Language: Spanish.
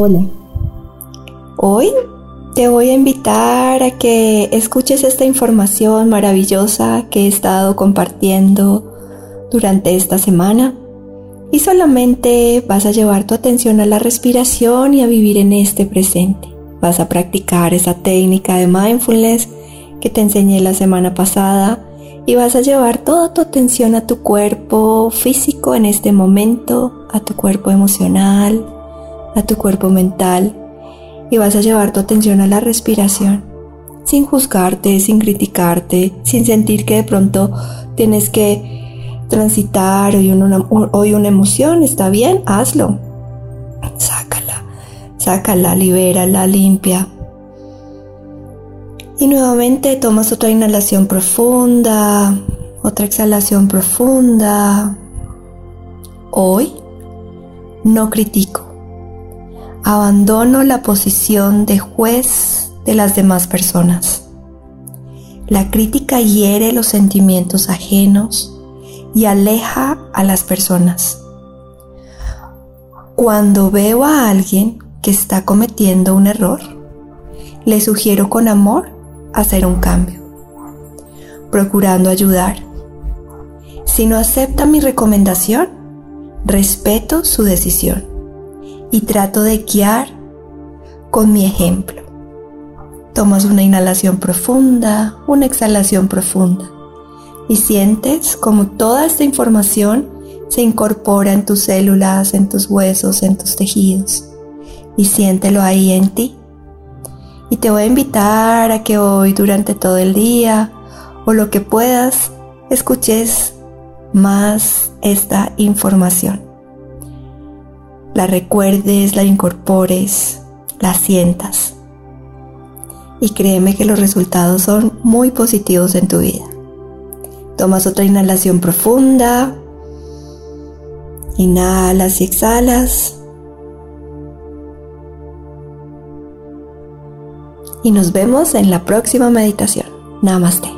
Hola. Hoy te voy a invitar a que escuches esta información maravillosa que he estado compartiendo durante esta semana y solamente vas a llevar tu atención a la respiración y a vivir en este presente. Vas a practicar esa técnica de mindfulness que te enseñé la semana pasada y vas a llevar toda tu atención a tu cuerpo físico en este momento, a tu cuerpo emocional, a tu cuerpo mental y vas a llevar tu atención a la respiración, sin juzgarte, sin criticarte, sin sentir que de pronto tienes que transitar hoy una, una emoción, está bien, hazlo. Sácala, sácala, libérala, limpia. Y nuevamente tomas otra inhalación profunda, otra exhalación profunda. Hoy no critico abandono la posición de juez de las demás personas. La crítica hiere los sentimientos ajenos y aleja a las personas. Cuando veo a alguien que está cometiendo un error, le sugiero con amor hacer un cambio, procurando ayudar. Si no acepta mi recomendación, respeto su decisión y trato de guiar con mi ejemplo. Tomas una inhalación profunda, una exhalación profunda y sientes como toda esta información se incorpora en tus células, en tus huesos, en tus tejidos y siéntelo ahí en ti. Y te voy a invitar a que hoy durante todo el día o lo que puedas escuches más esta información la recuerdes, la incorpores, la sientas. Y créeme que los resultados son muy positivos en tu vida. Tomas otra inhalación profunda. Inhalas y exhalas. Y nos vemos en la próxima meditación. Namaste.